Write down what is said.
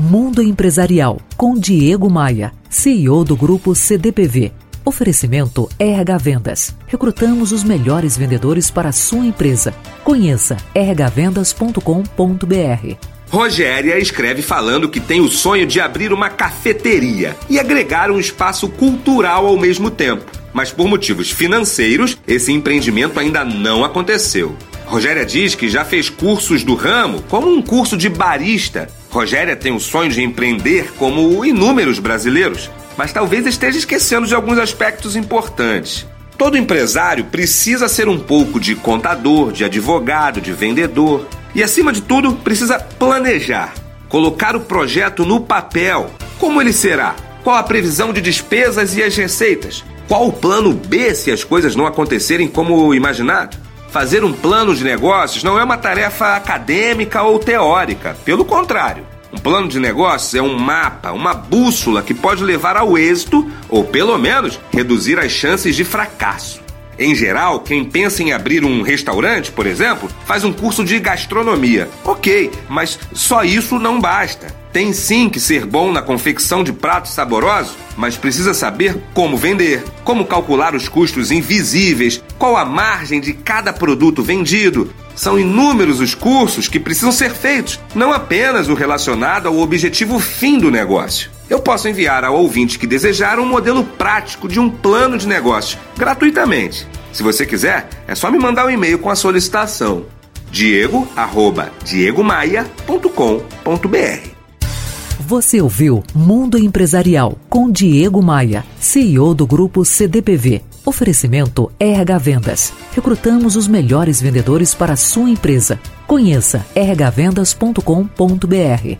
Mundo Empresarial com Diego Maia, CEO do grupo CDPV. Oferecimento RH Vendas. Recrutamos os melhores vendedores para a sua empresa. Conheça rhvendas.com.br. Rogéria escreve falando que tem o sonho de abrir uma cafeteria e agregar um espaço cultural ao mesmo tempo. Mas por motivos financeiros, esse empreendimento ainda não aconteceu. Rogéria diz que já fez cursos do ramo, como um curso de barista. Rogéria tem o sonho de empreender como inúmeros brasileiros, mas talvez esteja esquecendo de alguns aspectos importantes. Todo empresário precisa ser um pouco de contador, de advogado, de vendedor. E acima de tudo, precisa planejar, colocar o projeto no papel. Como ele será? Qual a previsão de despesas e as receitas? Qual o plano B se as coisas não acontecerem como imaginado? Fazer um plano de negócios não é uma tarefa acadêmica ou teórica, pelo contrário. Um plano de negócios é um mapa, uma bússola que pode levar ao êxito ou, pelo menos, reduzir as chances de fracasso. Em geral, quem pensa em abrir um restaurante, por exemplo, faz um curso de gastronomia. Ok, mas só isso não basta. Tem sim que ser bom na confecção de pratos saborosos, mas precisa saber como vender, como calcular os custos invisíveis, qual a margem de cada produto vendido. São inúmeros os cursos que precisam ser feitos, não apenas o relacionado ao objetivo fim do negócio eu posso enviar ao ouvinte que desejar um modelo prático de um plano de negócio, gratuitamente. Se você quiser, é só me mandar um e-mail com a solicitação. diego@diegomaia.com.br. Você ouviu Mundo Empresarial com Diego Maia, CEO do grupo CDPV. Oferecimento RH Vendas. Recrutamos os melhores vendedores para a sua empresa. Conheça rhvendas.com.br.